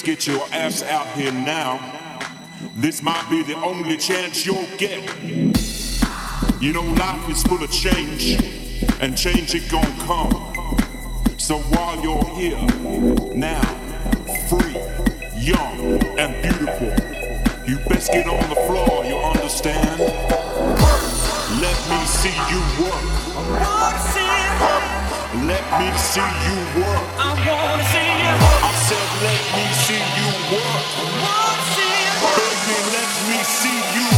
Best get your ass out here now. This might be the only chance you'll get. You know life is full of change, and change it gon' come. So while you're here, now, free, young, and beautiful, you best get on the floor, you understand? Let me see you work. Let me see you work. I wanna see you. I said, let me see you work. Wanna see you. Baby, let me see you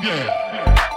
Hey!